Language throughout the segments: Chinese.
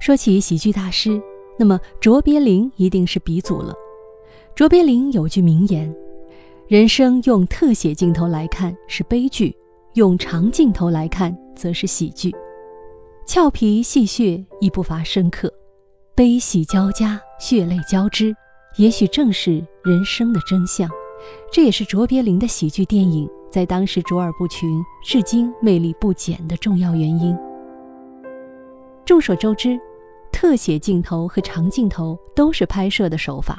说起喜剧大师，那么卓别林一定是鼻祖了。卓别林有句名言：“人生用特写镜头来看是悲剧，用长镜头来看则是喜剧。”俏皮戏谑亦不乏深刻，悲喜交加，血泪交织，也许正是人生的真相。这也是卓别林的喜剧电影在当时卓尔不群，至今魅力不减的重要原因。众所周知。特写镜头和长镜头都是拍摄的手法，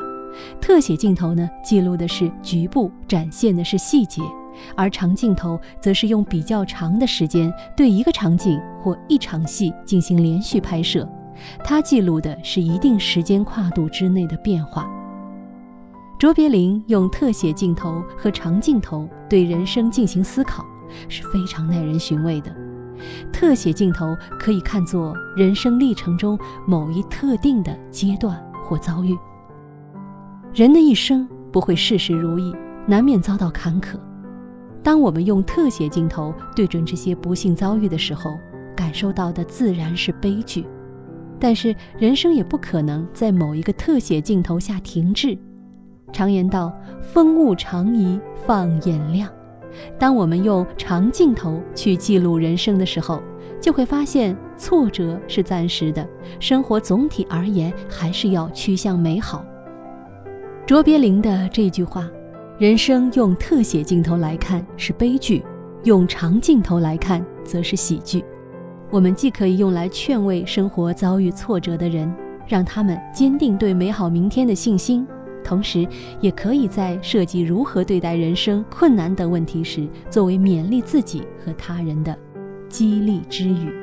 特写镜头呢记录的是局部，展现的是细节，而长镜头则是用比较长的时间对一个场景或一场戏进行连续拍摄，它记录的是一定时间跨度之内的变化。卓别林用特写镜头和长镜头对人生进行思考，是非常耐人寻味的。特写镜头可以看作人生历程中某一特定的阶段或遭遇。人的一生不会事事如意，难免遭到坎坷。当我们用特写镜头对准这些不幸遭遇的时候，感受到的自然是悲剧。但是人生也不可能在某一个特写镜头下停滞。常言道：“风物长宜放眼量。”当我们用长镜头去记录人生的时候，就会发现挫折是暂时的，生活总体而言还是要趋向美好。卓别林的这句话：“人生用特写镜头来看是悲剧，用长镜头来看则是喜剧。”我们既可以用来劝慰生活遭遇挫折的人，让他们坚定对美好明天的信心。同时，也可以在涉及如何对待人生困难等问题时，作为勉励自己和他人的激励之语。